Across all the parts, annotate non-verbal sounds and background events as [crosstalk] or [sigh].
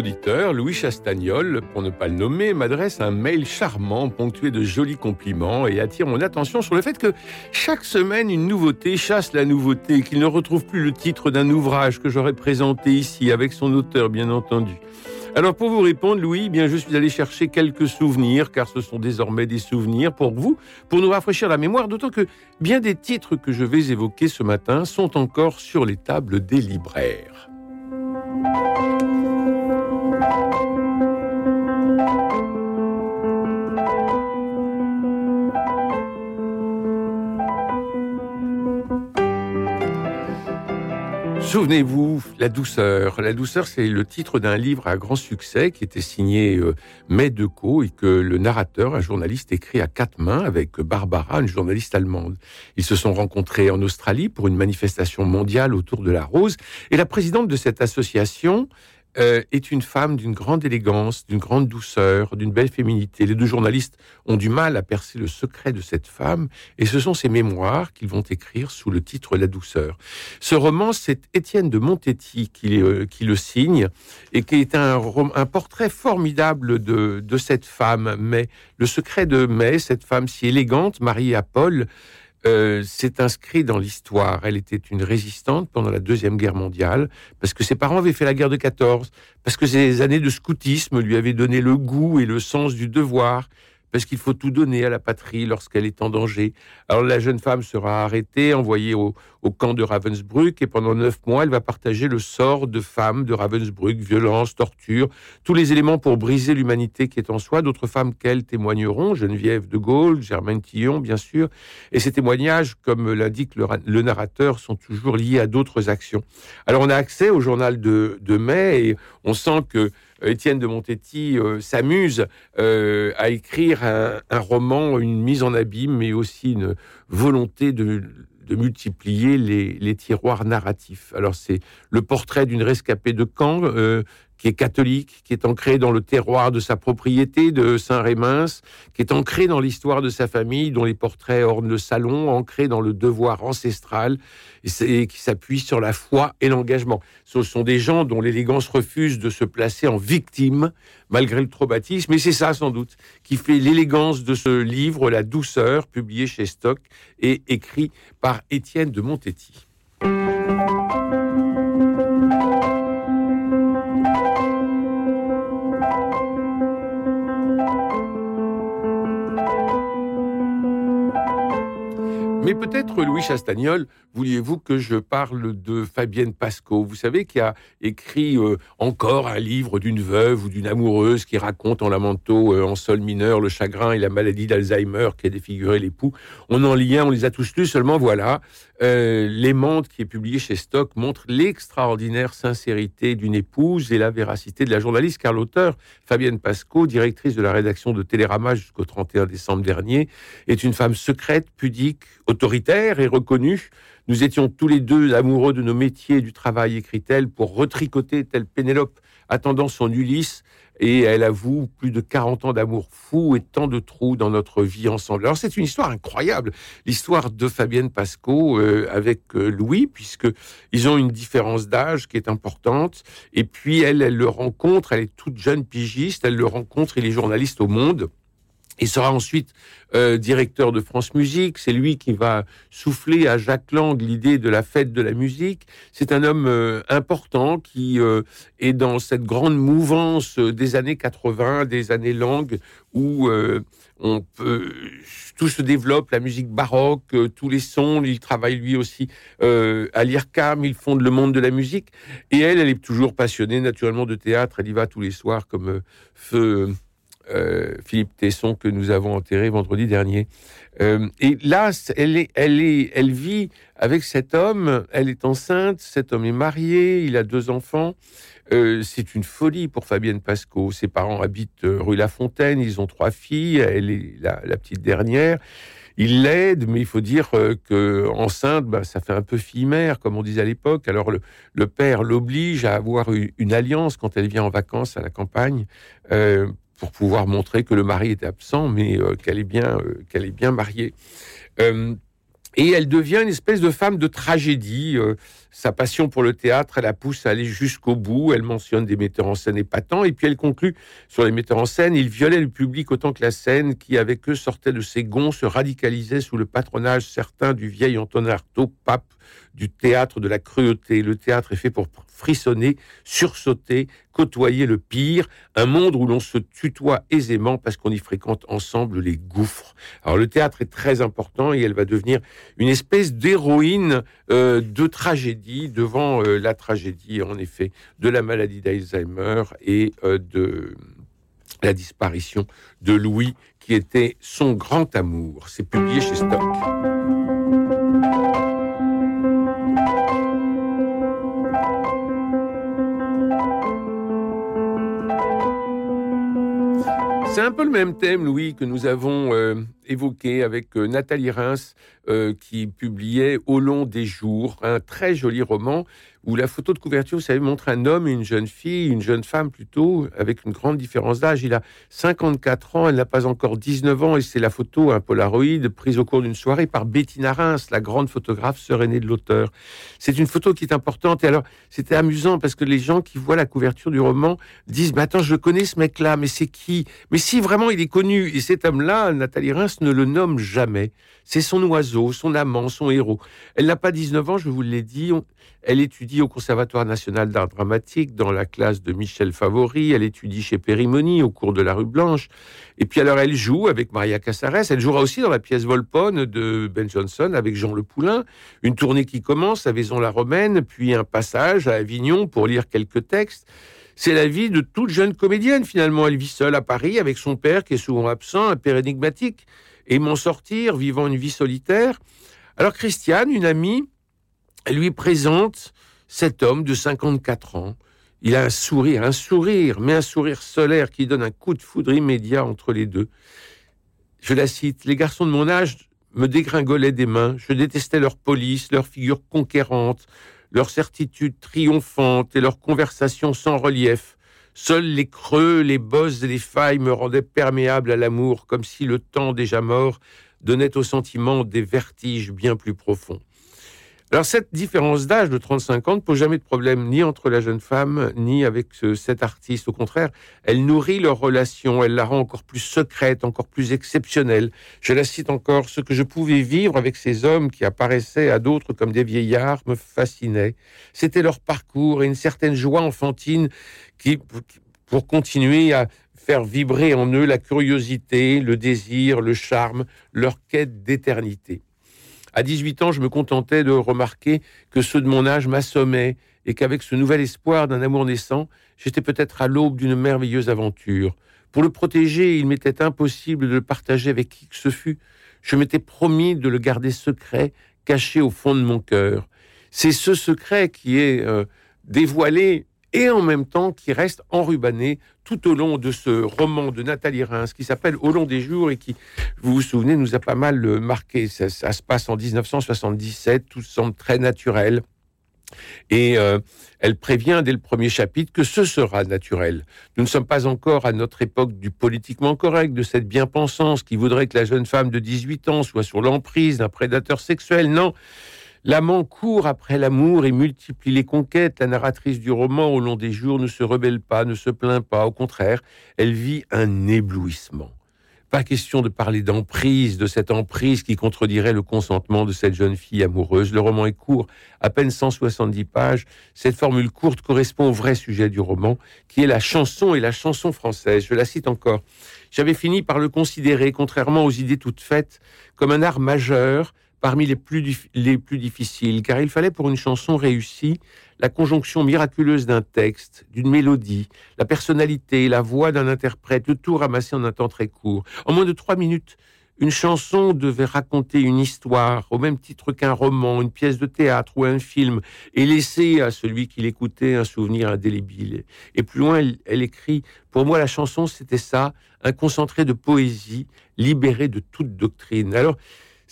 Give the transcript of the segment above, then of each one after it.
Auditeur, Louis Chastagnol, pour ne pas le nommer, m'adresse un mail charmant ponctué de jolis compliments et attire mon attention sur le fait que chaque semaine une nouveauté chasse la nouveauté, qu'il ne retrouve plus le titre d'un ouvrage que j'aurais présenté ici avec son auteur bien entendu. Alors pour vous répondre, Louis, eh bien je suis allé chercher quelques souvenirs, car ce sont désormais des souvenirs pour vous, pour nous rafraîchir la mémoire, d'autant que bien des titres que je vais évoquer ce matin sont encore sur les tables des libraires. Souvenez-vous, La douceur. La douceur, c'est le titre d'un livre à grand succès qui était signé euh, May Decaux et que le narrateur, un journaliste, écrit à quatre mains avec Barbara, une journaliste allemande. Ils se sont rencontrés en Australie pour une manifestation mondiale autour de la rose et la présidente de cette association euh, est une femme d'une grande élégance, d'une grande douceur, d'une belle féminité. Les deux journalistes ont du mal à percer le secret de cette femme, et ce sont ses mémoires qu'ils vont écrire sous le titre La douceur. Ce roman, c'est Étienne de Montetti qui, euh, le signe, et qui est un, un portrait formidable de, de cette femme, mais le secret de May, cette femme si élégante, mariée à Paul, euh, s'est inscrit dans l'histoire. Elle était une résistante pendant la Deuxième Guerre mondiale, parce que ses parents avaient fait la guerre de 14, parce que ses années de scoutisme lui avaient donné le goût et le sens du devoir, parce qu'il faut tout donner à la patrie lorsqu'elle est en danger. Alors la jeune femme sera arrêtée, envoyée au, camp de Ravensbrück, et pendant neuf mois, elle va partager le sort de femmes de Ravensbrück, violence, torture, tous les éléments pour briser l'humanité qui est en soi. D'autres femmes qu'elle témoigneront, Geneviève de Gaulle, Germaine Tillon, bien sûr, et ces témoignages, comme l'indique le, narrateur, sont toujours liés à d'autres actions. Alors on a accès au journal de, de mai, et on sent que Étienne de Montetti euh, s'amuse euh, à écrire un, roman, une mise en abîme, mais aussi une volonté de, multiplier les, tiroirs narratifs. Alors c'est le portrait d'une rescapée de Caen euh, qui est catholique, qui est ancré dans le terroir de sa propriété de Saint-Rémins, qui est ancré dans l'histoire de sa famille, dont les portraits ornent le salon, ancré dans le devoir ancestral, et, qui s'appuie sur la foi et l'engagement. Ce sont des gens dont l'élégance refuse de se placer en victime, malgré le traumatisme, et c'est ça sans doute qui fait l'élégance de ce livre, La douceur, publié chez Stock et écrit par Étienne de Montetti. Mais peut-être, Louis Chastagnol, vouliez-vous que je parle de Fabienne Pasco Vous savez, qui a écrit euh, encore un livre d'une veuve ou d'une amoureuse qui raconte en lamento, euh, en sol mineur, le chagrin et la maladie d'Alzheimer qui a défiguré l'époux. On en lit un, on les a tous lus, seulement voilà, euh, L'aimante qui est publié chez Stock montre l'extraordinaire sincérité d'une épouse et la véracité de la journaliste, car l'auteur, Fabienne Pasco, directrice de la rédaction de Télérama jusqu'au 31 décembre dernier, est une femme secrète, pudique, autoritaire et reconnue. Nous étions tous les deux amoureux de nos métiers et du travail, écrit-elle, pour retricoter, telle Pénélope, attendant son Ulysse, et elle avoue plus de 40 ans d'amour fou et tant de trous dans notre vie ensemble. Alors c'est une histoire incroyable, l'histoire de Fabienne Pasco euh, avec euh, Louis, puisque ils ont une différence d'âge qui est importante. Et puis elle, elle le rencontre, elle est toute jeune pigiste, elle le rencontre, il est journaliste au Monde. Il sera ensuite euh, directeur de France Musique. C'est lui qui va souffler à Jacques Lang l'idée de la fête de la musique. C'est un homme euh, important qui euh, est dans cette grande mouvance des années 80, des années Lang, où tout se développe, la musique baroque, tous les sons. Il travaille lui aussi à l'IRCAM, il fonde le monde de la musique. Et elle, elle est toujours passionnée naturellement de théâtre. Elle y va tous les soirs comme feu euh, Philippe Tesson que nous avons enterré vendredi dernier. Euh, et là, elle, est, elle, est, elle vit avec cet homme, elle est enceinte, cet homme est marié, il a deux enfants. Euh, c'est une folie pour Fabienne Pasco. Ses parents habitent rue La Fontaine, ils ont trois filles, elle est la, petite dernière. il l'aide, mais il faut dire euh, que enceinte, bah, ça fait un peu fille-mère, comme on disait à l'époque. Alors le, père l'oblige à avoir une, alliance quand elle vient en vacances à la campagne. Euh, pour pouvoir montrer que le mari est absent, mais euh, qu'elle est bien, qu'elle est bien mariée. Et elle devient une espèce de femme de tragédie. Euh, sa passion pour le théâtre, elle la pousse à aller jusqu'au bout. Elle mentionne des metteurs en scène épatants. Et puis elle conclut sur les metteurs en scène. Ils violaient le public autant que la scène, qui avec eux sortait de ses gonds, se radicalisait sous le patronage certain du vieil Antonin Artaud, pape du théâtre de la cruauté. Le théâtre est fait pour frissonner, sursauter, côtoyer le pire, un monde où l'on se tutoie aisément parce qu'on y fréquente ensemble les gouffres. Alors le théâtre est très important et elle va devenir une espèce d'héroïne euh, de tragédie devant euh, la tragédie, en effet, de la maladie d'Alzheimer et euh, de la disparition de Louis, qui était son grand amour. C'est publié chez Stock. Un peu le même thème, Louis, que nous avons euh, évoqué avec euh, Nathalie Reims, euh, qui publiait Au long des jours, un très joli roman où la photo de couverture, vous savez, montre un homme et une jeune fille, une jeune femme plutôt, avec une grande différence d'âge. Il a 54 ans, elle n'a pas encore 19 ans, et c'est la photo, un Polaroid, prise au cours d'une soirée par Bettina Reims, la grande photographe sœur aînée de l'auteur. C'est une photo qui est importante, et alors, c'était amusant, parce que les gens qui voient la couverture du roman disent, mais attends, je connais ce mec-là, mais c'est qui? Mais si vraiment il est connu, et cet homme-là, Nathalie Reims ne le nomme jamais. C'est son oiseau, son amant, son héros. Elle n'a pas 19 ans, je vous l'ai dit. Elle étudie au Conservatoire national d'art dramatique dans la classe de Michel Favori. Elle étudie chez Périmoni au cours de la rue Blanche. Et puis alors elle joue avec Maria Casares. Elle jouera aussi dans la pièce Volpone de Ben Jonson avec Jean Le Poulain. Une tournée qui commence à Vaison-la-Romaine, puis un passage à Avignon pour lire quelques textes. C'est la vie de toute jeune comédienne finalement. Elle vit seule à Paris avec son père qui est souvent absent, un père énigmatique m'en sortir, vivant une vie solitaire. Alors Christiane, une amie, lui présente cet homme de 54 ans. Il a un sourire, un sourire, mais un sourire solaire qui donne un coup de foudre immédiat entre les deux. Je la cite, Les garçons de mon âge me dégringolaient des mains, je détestais leur police, leur figure conquérante, leur certitude triomphante et leur conversation sans relief. Seuls les creux, les bosses et les failles me rendaient perméable à l'amour, comme si le temps déjà mort donnait au sentiment des vertiges bien plus profonds. Alors cette différence d'âge de 35 ans ne pose jamais de problème ni entre la jeune femme ni avec cet artiste. Au contraire, elle nourrit leur relation, elle la rend encore plus secrète, encore plus exceptionnelle. Je la cite encore, ce que je pouvais vivre avec ces hommes qui apparaissaient à d'autres comme des vieillards me fascinait. C'était leur parcours et une certaine joie enfantine qui, pour continuer à faire vibrer en eux la curiosité, le désir, le charme, leur quête d'éternité. À 18 ans, je me contentais de remarquer que ceux de mon âge m'assommaient et qu'avec ce nouvel espoir d'un amour naissant, j'étais peut-être à l'aube d'une merveilleuse aventure. Pour le protéger, il m'était impossible de le partager avec qui que ce fût. Je m'étais promis de le garder secret, caché au fond de mon cœur. C'est ce secret qui est euh, dévoilé et en même temps qui reste enrubanné tout au long de ce roman de Nathalie Reims qui s'appelle Au long des jours et qui, vous vous souvenez, nous a pas mal euh, marqué. Ça, se passe en 1977, tout semble très naturel. Et euh, elle prévient dès le premier chapitre que ce sera naturel. Nous ne sommes pas encore à notre époque du politiquement correct, de cette bien-pensance qui voudrait que la jeune femme de 18 ans soit sur l'emprise d'un prédateur sexuel. Non, L'amant court après l'amour et multiplie les conquêtes. La narratrice du roman, au long des jours, ne se rebelle pas, ne se plaint pas. Au contraire, elle vit un éblouissement. Pas question de parler d'emprise, de cette emprise qui contredirait le consentement de cette jeune fille amoureuse. Le roman est court, à peine 170 pages. Cette formule courte correspond au vrai sujet du roman, qui est la chanson et la chanson française. Je la cite encore. J'avais fini par le considérer, contrairement aux idées toutes faites, comme un art majeur parmi les plus, les plus difficiles, car il fallait pour une chanson réussie la conjonction miraculeuse d'un texte, d'une mélodie, la personnalité, la voix d'un interprète, tout ramassé en un temps très court. En moins de trois minutes, une chanson devait raconter une histoire, au même titre qu'un roman, une pièce de théâtre ou un film, et laisser à celui qui l'écoutait un souvenir indélébile. Et plus loin, elle, elle écrit, pour moi la chanson c'était ça, un concentré de poésie, libéré de toute doctrine. Alors,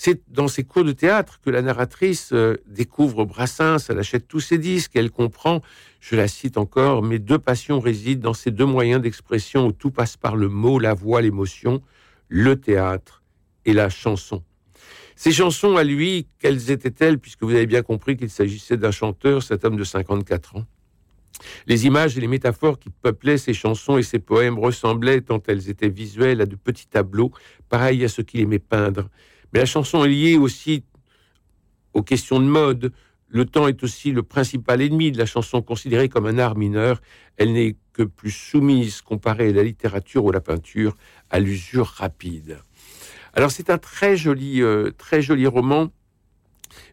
C'est dans ses cours de théâtre que la narratrice euh, découvre Brassens, elle achète tous ses disques, elle comprend, je la cite encore, mes deux passions résident dans ces deux moyens d'expression où tout passe par le mot, la voix, l'émotion, le théâtre et la chanson. Ces chansons à lui, quelles étaient-elles, puisque vous avez bien compris qu'il s'agissait d'un chanteur, cet homme de 54 ans? Les images et les métaphores qui peuplaient ces chansons et ces poèmes ressemblaient, tant elles étaient visuelles, à de petits tableaux, pareils à ce qu'il aimait peindre. Mais la chanson est liée aussi aux questions de mode. Le temps est aussi le principal ennemi de la chanson, considérée comme un art mineur. Elle n'est que plus soumise, comparée à la littérature ou à la peinture, à l'usure rapide. Alors c'est un très joli, euh, très joli roman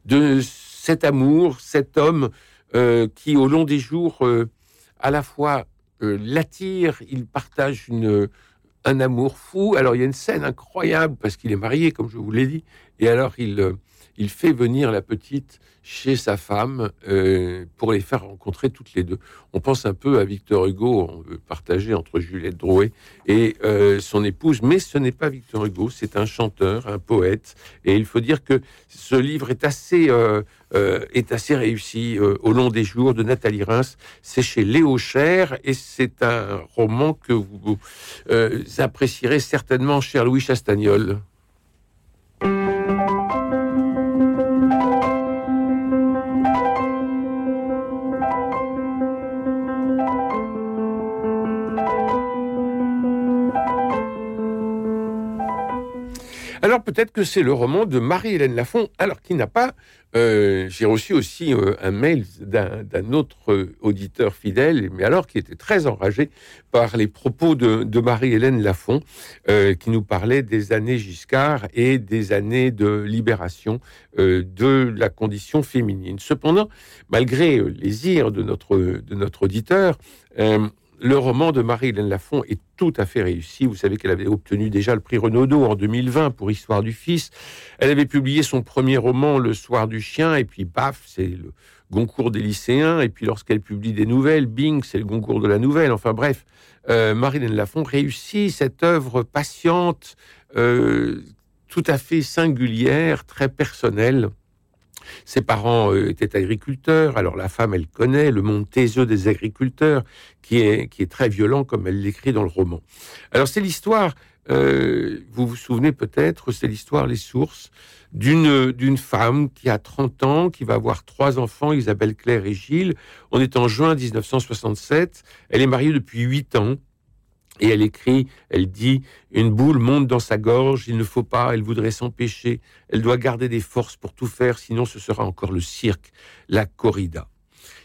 de cet amour, cet homme euh, qui, au long des jours, euh, à la fois l'attire, il partage une, un amour fou. Alors, il y a une scène incroyable parce qu'il est marié, comme je vous l'ai dit, et alors il, il fait venir la petite chez sa femme euh, pour les faire rencontrer toutes les deux. On pense un peu à Victor Hugo, on veut partager entre Juliette Drouet et euh, son épouse, mais ce n'est pas Victor Hugo, c'est un chanteur, un poète, et il faut dire que ce livre est assez, euh, est assez réussi au long des jours de Nathalie Reims. C'est chez Léo Cher et c'est un roman que vous apprécierez certainement, cher Louis Chastagnol. Alors peut-être que c'est le roman de Marie-Hélène Lafont, alors qui n'a pas... Euh, j'ai reçu aussi euh, un mail d'un autre auditeur fidèle, mais alors qui était très enragé par les propos de, Marie-Hélène Lafont, euh, qui nous parlait des années Giscard et des années de libération de la condition féminine. Cependant, malgré les ires de notre auditeur, le roman de Marie-Hélène Lafont est tout à fait réussi. Vous savez qu'elle avait obtenu déjà le prix Renaudot en 2020 pour Histoire du Fils. Elle avait publié son premier roman, Le Soir du Chien, et puis paf, c'est le Goncourt des lycéens. Et puis lorsqu'elle publie des nouvelles, bing, c'est le Goncourt de la nouvelle. Enfin bref, euh, Marie-Hélène Lafont réussit cette œuvre patiente, euh, tout à fait singulière, très personnelle. Ses parents euh, étaient agriculteurs, alors la femme, elle connaît le monde taiseux des agriculteurs, qui est, qui est très violent, comme elle l'écrit dans le roman. Alors c'est l'histoire, euh, vous vous souvenez peut-être, c'est l'histoire Les Sources, d'une d'une femme qui a 30 ans, qui va avoir trois enfants, Isabelle Claire et Gilles. On est en juin 1967. Elle est mariée depuis huit ans. Et elle écrit, elle dit, une boule monte dans sa gorge, il ne faut pas, elle voudrait s'empêcher, elle doit garder des forces pour tout faire, sinon ce sera encore le cirque, la corrida.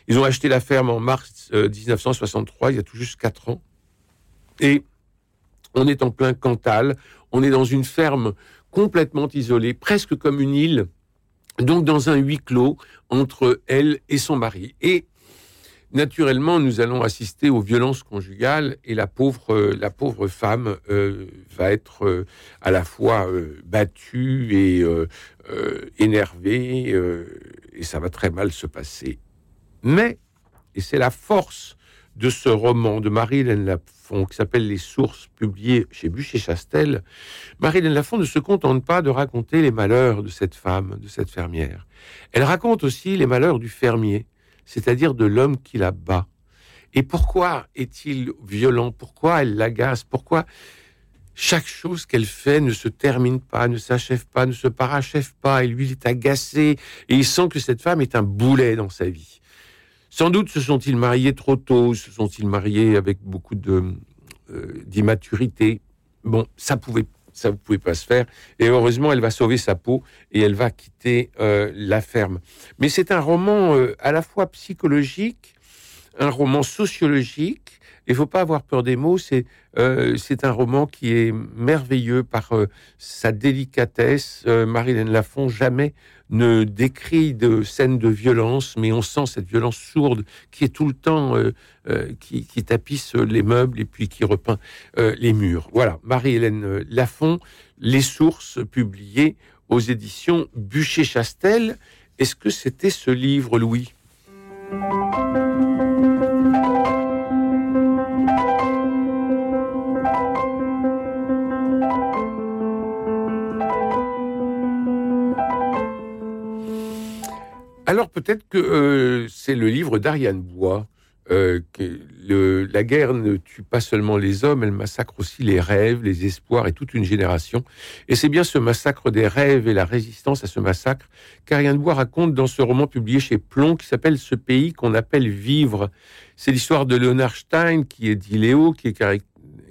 Ils ont acheté la ferme en mars 1963, euh, il y a tout juste quatre ans. Et on est en plein Cantal, on est dans une ferme complètement isolée, presque comme une île, donc dans un huis clos entre elle et son mari. Et naturellement, nous allons assister aux violences conjugales et la pauvre, euh, la pauvre femme euh, va être euh, à la fois battue et énervée et ça va très mal se passer. Mais, et c'est la force de ce roman de Marie-Hélène Lafont qui s'appelle Les Sources, publié chez Bûcher-Chastel, Marie-Hélène Lafont ne se contente pas de raconter les malheurs de cette femme, de cette fermière. Elle raconte aussi les malheurs du fermier, c'est-à-dire de l'homme qui la bat. Et pourquoi est-il violent? Pourquoi elle l'agace? Pourquoi chaque chose qu'elle fait ne se termine pas, ne s'achève pas, ne se parachève pas, et lui il est agacé, et il sent que cette femme est un boulet dans sa vie. Sans doute se sont-ils mariés trop tôt, se sont-ils mariés avec beaucoup euh, d'immaturité. Bon, ça pouvait ça ne pouvait pas se faire. Et heureusement, elle va sauver sa peau et elle va quitter euh, la ferme. Mais c'est un roman euh, à la fois psychologique, un roman sociologique. Il faut pas avoir peur des mots. C'est euh, un roman qui est merveilleux par sa délicatesse. Marilène Lafont jamais ne décrit de scènes de violence, mais on sent cette violence sourde qui est tout le temps, euh, euh, qui, tapisse les meubles et puis qui repeint euh, les murs. Voilà, Marie-Hélène Lafont, Les sources publiées aux éditions Bûcher-Chastel. Est-ce que c'était ce livre, Louis? Alors peut-être que euh, c'est le livre d'Ariane Bois. Euh, que la guerre ne tue pas seulement les hommes, elle massacre aussi les rêves, les espoirs et toute une génération. Et c'est bien ce massacre des rêves et la résistance à ce massacre qu'Ariane Bois raconte dans ce roman publié chez Plomb qui s'appelle Ce pays qu'on appelle Vivre. C'est l'histoire de Leonard Stein, qui est dit Léo, qui est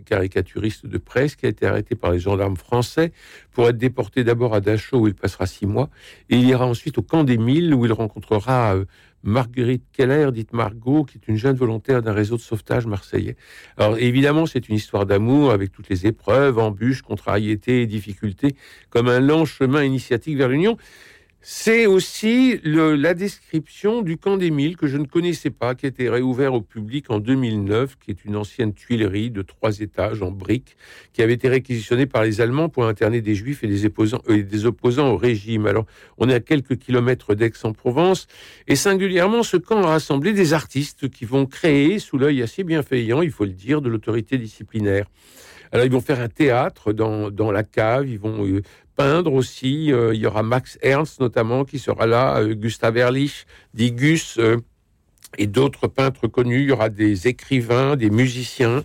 caricaturiste de presse, qui a été arrêté par les gendarmes français pour être déporté d'abord à Dachau où il passera six mois, et il ira ensuite au camp des Milles où il rencontrera euh, Marguerite Keller, dite Margot, qui est une jeune volontaire d'un réseau de sauvetage marseillais. Alors évidemment, c'est une histoire d'amour avec toutes les épreuves, embûches, contrariétés difficultés, comme un lent chemin initiatique vers l'union. C'est aussi la description du camp des Milles que je ne connaissais pas, qui a été réouvert au public en 2009, qui est une ancienne tuilerie de trois étages en briques, qui avait été réquisitionnée par les Allemands pour interner des Juifs et des opposants, euh, au régime. Alors, on est à quelques kilomètres d'Aix-en-Provence, et singulièrement, ce camp a rassemblé des artistes qui vont créer, sous l'œil assez bienveillant, il faut le dire, de l'autorité disciplinaire. Alors ils vont faire un théâtre dans, dans la cave, ils vont euh, peindre aussi. Euh, il y aura Max Ernst notamment qui sera là, euh, Gustave Ehrlich, dit Gus, euh, et d'autres peintres connus. Il y aura des écrivains, des musiciens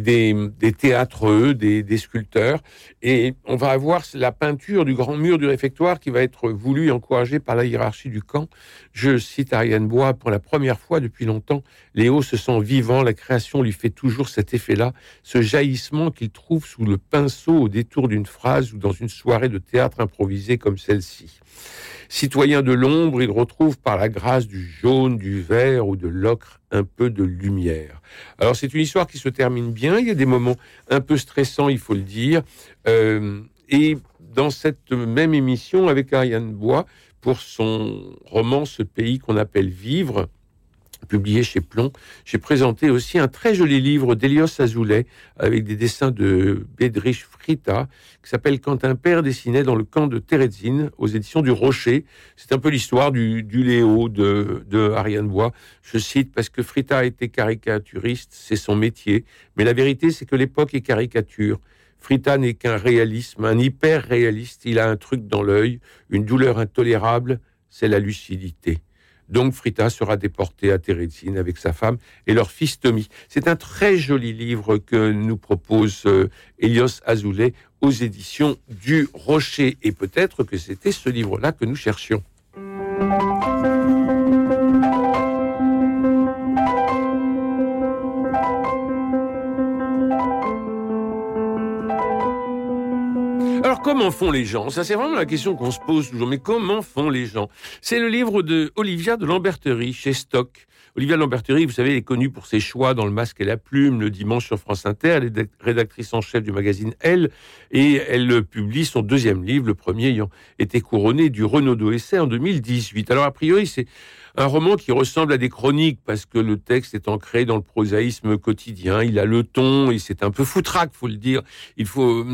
des, des théâtreux, des, sculpteurs. Et on va avoir la peinture du grand mur du réfectoire qui va être voulu et encouragé par la hiérarchie du camp. Je cite Ariane Bois, pour la première fois depuis longtemps, Léo se sent vivant, la création lui fait toujours cet effet-là, ce jaillissement qu'il trouve sous le pinceau au détour d'une phrase ou dans une soirée de théâtre improvisée comme celle-ci. Citoyen de l'ombre, il retrouve par la grâce du jaune, du vert ou de l'ocre un peu de lumière. Alors c'est une histoire qui se termine bien, il y a des moments un peu stressants, il faut le dire. Euh, et dans cette même émission avec Ariane Bois, pour son roman Ce pays qu'on appelle Vivre, publié chez Plomb. J'ai présenté aussi un très joli livre d'Elios Azoulay avec des dessins de Bedrich Frita qui s'appelle Quand un père dessinait dans le camp de Terezin aux éditions du Rocher. C'est un peu l'histoire du, Léo de, Ariane Bois. Je cite parce que Frita été caricaturiste, c'est son métier. Mais la vérité, c'est que l'époque est caricature. Frita n'est qu'un réalisme, un hyper réaliste. Il a un truc dans l'œil, une douleur intolérable, c'est la lucidité. Donc Frita sera déporté à Térézine avec sa femme et leur fils Tommy. C'est un très joli livre que nous propose euh, Elios Azoulay aux éditions du Rocher. Et peut-être que c'était ce livre-là que nous cherchions. Font les gens? Ça, c'est vraiment la question qu'on se pose toujours. Mais comment font les gens? C'est le livre de Olivia de Lamberterie chez Stock. Olivia Lamberterie, vous savez, elle est connue pour ses choix dans Le Masque et la Plume, le dimanche sur France Inter. Elle est rédactrice en chef du magazine Elle, et elle publie son deuxième livre, le premier ayant été couronné du Renaudot Essai en 2018. Alors, a priori, c'est un roman qui ressemble à des chroniques parce que le texte est ancré dans le prosaïsme quotidien. Il a le ton et c'est un peu foutraque, faut le dire. Il faut,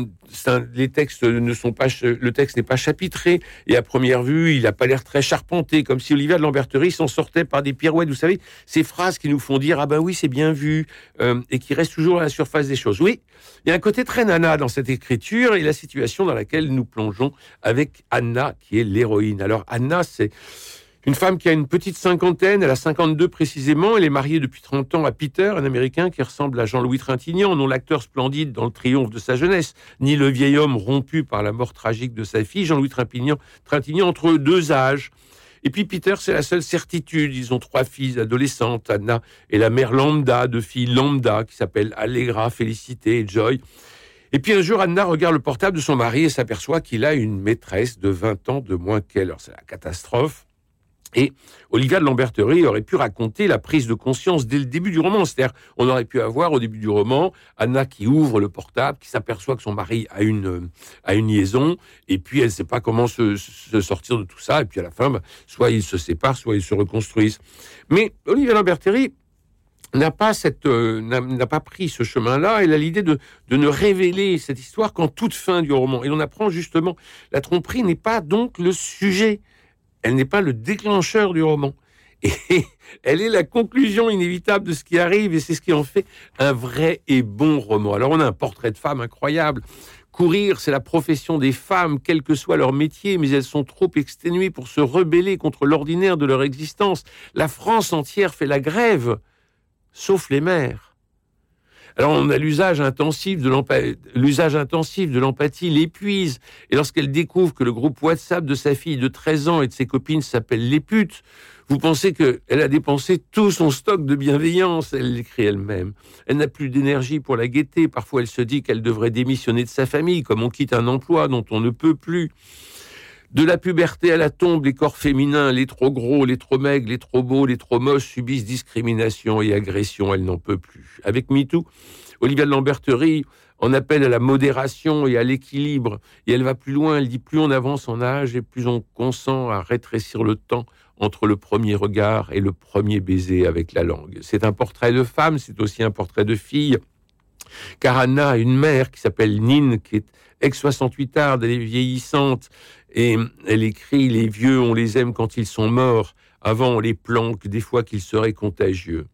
un, les textes ne sont pas, le texte n'est pas chapitré et à première vue, il n'a pas l'air très charpenté, comme si Olivier de Lamberterie s'en sortait par des pirouettes. Vous savez, ces phrases qui nous font dire ah ben oui c'est bien vu euh, et qui restent toujours à la surface des choses. Oui, il y a un côté très nana dans cette écriture et la situation dans laquelle nous plongeons avec Anna qui est l'héroïne. Alors Anna c'est une femme qui a une petite cinquantaine, elle a 52 précisément, elle est mariée depuis 30 ans à Peter, un Américain qui ressemble à Jean-Louis Trintignant, non l'acteur splendide dans le triomphe de sa jeunesse, ni le vieil homme rompu par la mort tragique de sa fille, Jean-Louis Trintignant, Trintignant entre deux âges. Et puis Peter, c'est la seule certitude. Ils ont trois filles adolescentes, Anna et la mère lambda, de filles lambda, qui s'appellent Allegra, Félicité et Joy. Et puis un jour, Anna regarde le portable de son mari et s'aperçoit qu'il a une maîtresse de 20 ans de moins qu'elle. Alors c'est la catastrophe. Et Olivia de aurait pu raconter la prise de conscience dès le début du roman. C'est-à-dire, on aurait pu avoir au début du roman Anna qui ouvre le portable, qui s'aperçoit que son mari a une, une liaison, et puis elle ne sait pas comment se, sortir de tout ça, et puis à la fin, bah, soit ils se séparent, soit ils se reconstruisent. Mais Olivia Lamberterie n'a pas euh, n'a pas pris ce chemin-là. Elle a l'idée de, de ne révéler cette histoire qu'en toute fin du roman. Et on apprend justement la tromperie n'est pas donc le sujet elle n'est pas le déclencheur du roman. Et [laughs] elle est la conclusion inévitable de ce qui arrive, et c'est ce qui en fait un vrai et bon roman. Alors on a un portrait de femme incroyable, Courir, c'est la profession des femmes, quel que soit leur métier, mais elles sont trop exténuées pour se rebeller contre l'ordinaire de leur existence. La France entière fait la grève, sauf les mères. Alors on a l'usage intensif de l'empathie, l'usage intensif de l'empathie l'épuise. Et lorsqu'elle découvre que le groupe WhatsApp de sa fille de 13 ans et de ses copines s'appelle les putes, vous pensez qu'elle a dépensé tout son stock de bienveillance, elle l'écrit elle-même. Elle, n'a plus d'énergie pour la gaieté. Parfois, elle se dit qu'elle devrait démissionner de sa famille, comme on quitte un emploi dont on ne peut plus. De la puberté à la tombe, les corps féminins, les trop gros, les trop maigres, les trop beaux, les trop moches subissent discrimination et agression. Elle n'en peut plus. Avec MeToo, Olivia de Lamberterie en appelle à la modération et à l'équilibre. Et elle va plus loin. Elle dit plus on avance en âge et plus on consent à rétrécir le temps entre le premier regard et le premier baiser avec la langue. C'est un portrait de femme, c'est aussi un portrait de fille. Car Anna une mère qui s'appelle Nine, qui est ex-68 arde, elle est vieillissante, et elle écrit Les vieux, on les aime quand ils sont morts. Avant, on les planque des fois qu'ils seraient contagieux.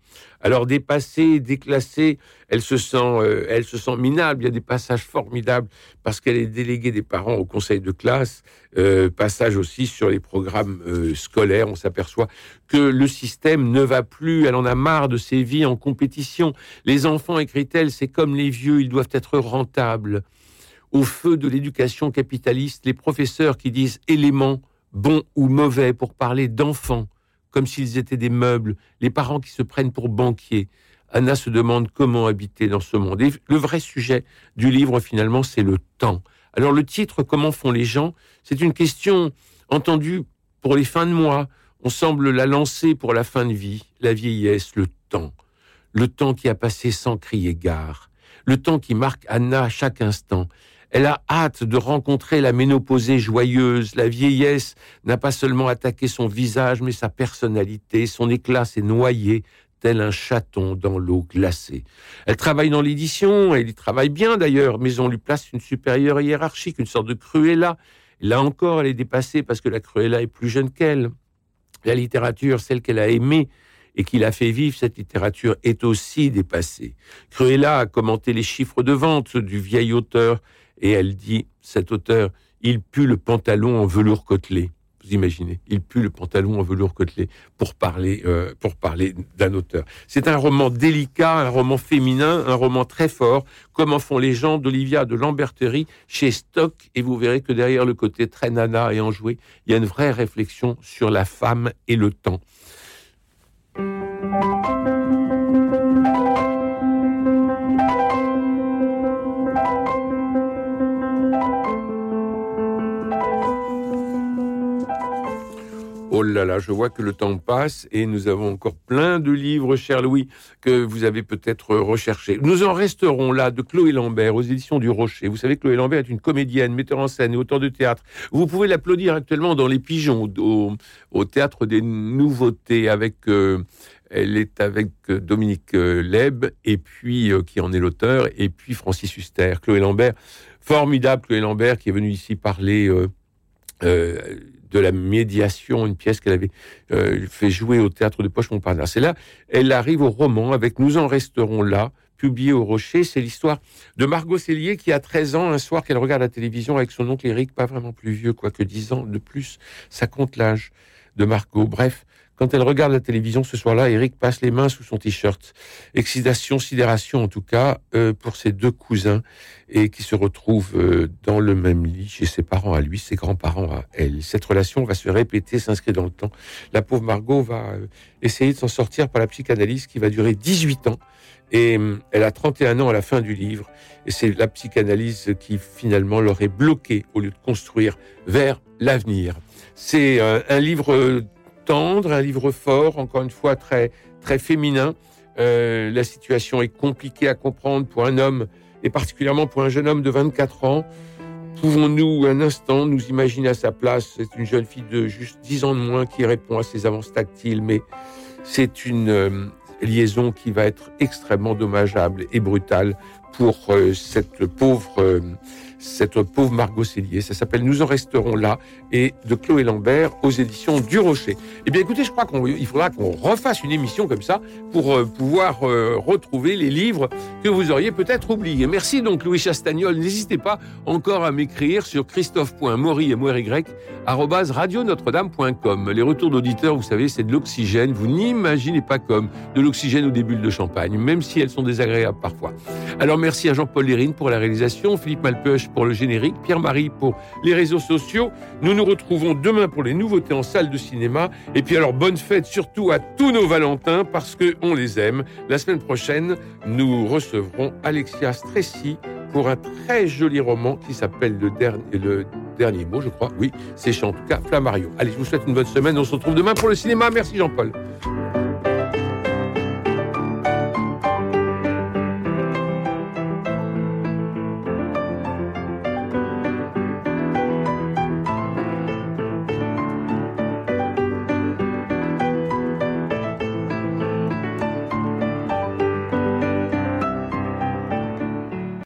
Alors dépassée, déclassée, elle se sent, euh, elle se sent minable. Il y a des passages formidables parce qu'elle est déléguée des parents au conseil de classe. Euh, passage aussi sur les programmes euh, scolaires. On s'aperçoit que le système ne va plus. Elle en a marre de ses vies en compétition. Les enfants, écrit-elle, c'est comme les vieux, ils doivent être rentables au feu de l'éducation capitaliste, les professeurs qui disent éléments, bons ou mauvais, pour parler d'enfants, comme s'ils étaient des meubles, les parents qui se prennent pour banquiers. Anna se demande comment habiter dans ce monde. Et le vrai sujet du livre, finalement, c'est le temps. Alors le titre, Comment font les gens? C'est une question entendue pour les fins de mois. On semble la lancer pour la fin de vie, la vieillesse, le temps. Le temps qui a passé sans crier gare. Le temps qui marque Anna à chaque instant. Elle a hâte de rencontrer la ménopausée joyeuse. La vieillesse n'a pas seulement attaqué son visage, mais sa personnalité. Son éclat s'est noyé tel un chaton dans l'eau glacée. Elle travaille dans l'édition, elle y travaille bien d'ailleurs, mais on lui place une supérieure hiérarchique, une sorte de Cruella. Là encore, elle est dépassée parce que la Cruella est plus jeune qu'elle. La littérature, celle qu'elle a aimée et qui l'a fait vivre, cette littérature est aussi dépassée. Cruella a commenté les chiffres de vente du vieil auteur et elle dit, cet auteur, il pue le pantalon en velours côtelé. Vous imaginez, il pue le pantalon en velours côtelé pour parler, euh, parler d'un auteur. C'est un roman délicat, un roman féminin, un roman très fort. Comment font les gens d'Olivia de Lamberterie chez Stock Et vous verrez que derrière le côté très nana et enjoué, il y a une vraie réflexion sur la femme et le temps. Oh là là, je vois que le temps passe et nous avons encore plein de livres, cher Louis, que vous avez peut-être recherchés. Nous en resterons là de Chloé Lambert aux éditions du Rocher. Vous savez, Chloé Lambert est une comédienne, metteur en scène et auteur de théâtre. Vous pouvez l'applaudir actuellement dans Les Pigeons, au, Théâtre des Nouveautés, avec... Euh, elle est avec euh, Dominique euh, Leb, et puis qui en est l'auteur, et puis Francis Huster. Chloé Lambert, formidable Chloé Lambert, qui est venue ici parler de la médiation, une pièce qu'elle avait euh, fait jouer au théâtre de Poche Montparnasse. Et là, elle arrive au roman avec Nous en resterons là, publié au Rocher. C'est l'histoire de Margot Cellier qui a 13 ans, un soir qu'elle regarde la télévision avec son oncle Eric, pas vraiment plus vieux, quoique 10 ans de plus. Ça compte l'âge de Margot. Bref, quand elle regarde la télévision ce soir-là, Eric passe les mains sous son t-shirt. Excitation, sidération en tout cas, euh, pour ses deux cousins, et qui se retrouvent euh, dans le même lit chez ses parents à lui, ses grands-parents à elle. Cette relation va se répéter, s'inscrire dans le temps. La pauvre Margot va euh, essayer de s'en sortir par la psychanalyse qui va durer 18 ans. Et elle a 31 ans à la fin du livre. Et c'est la psychanalyse qui finalement l'aurait bloqué au lieu de construire vers l'avenir. C'est un livre un livre fort, encore une fois très, très féminin. Euh, la situation est compliquée à comprendre pour un homme, et particulièrement pour un jeune homme de 24 ans. Pouvons-nous un instant nous imaginer à sa place? C'est une jeune fille de juste 10 ans de moins qui répond à ses avances tactiles, mais c'est une euh, liaison qui va être extrêmement dommageable et brutale pour euh, cette pauvre cette pauvre Margot Cellier. Ça s'appelle Nous en resterons là et de Chloé Lambert aux éditions du Rocher. Eh bien, écoutez, je crois qu'il faudra qu'on refasse une émission comme ça pour euh, pouvoir euh, retrouver les livres que vous auriez peut-être oubliés. Merci donc Louis Chastagnol. N'hésitez pas encore à m'écrire sur christophe.maury radionotre-dame.com. Les retours d'auditeurs, vous savez, c'est de l'oxygène. Vous n'imaginez pas comme de l'oxygène ou des bulles de champagne, même si elles sont désagréables parfois. Alors merci à Jean-Paul Lérine pour la réalisation, Philippe Malpeuch pour le générique, Pierre-Marie pour les réseaux sociaux. Nous nous retrouvons demain pour les nouveautés en salle de cinéma. Et puis alors, bonne fête surtout à tous nos Valentins parce qu'on les aime. La semaine prochaine, nous recevrons Alexia Stressy pour un très joli roman qui s'appelle le, le, dernier mot, je crois. Oui, c'est en tout cas Flammario. Allez, je vous souhaite une bonne semaine. On se retrouve demain pour le cinéma. Merci Jean-Paul.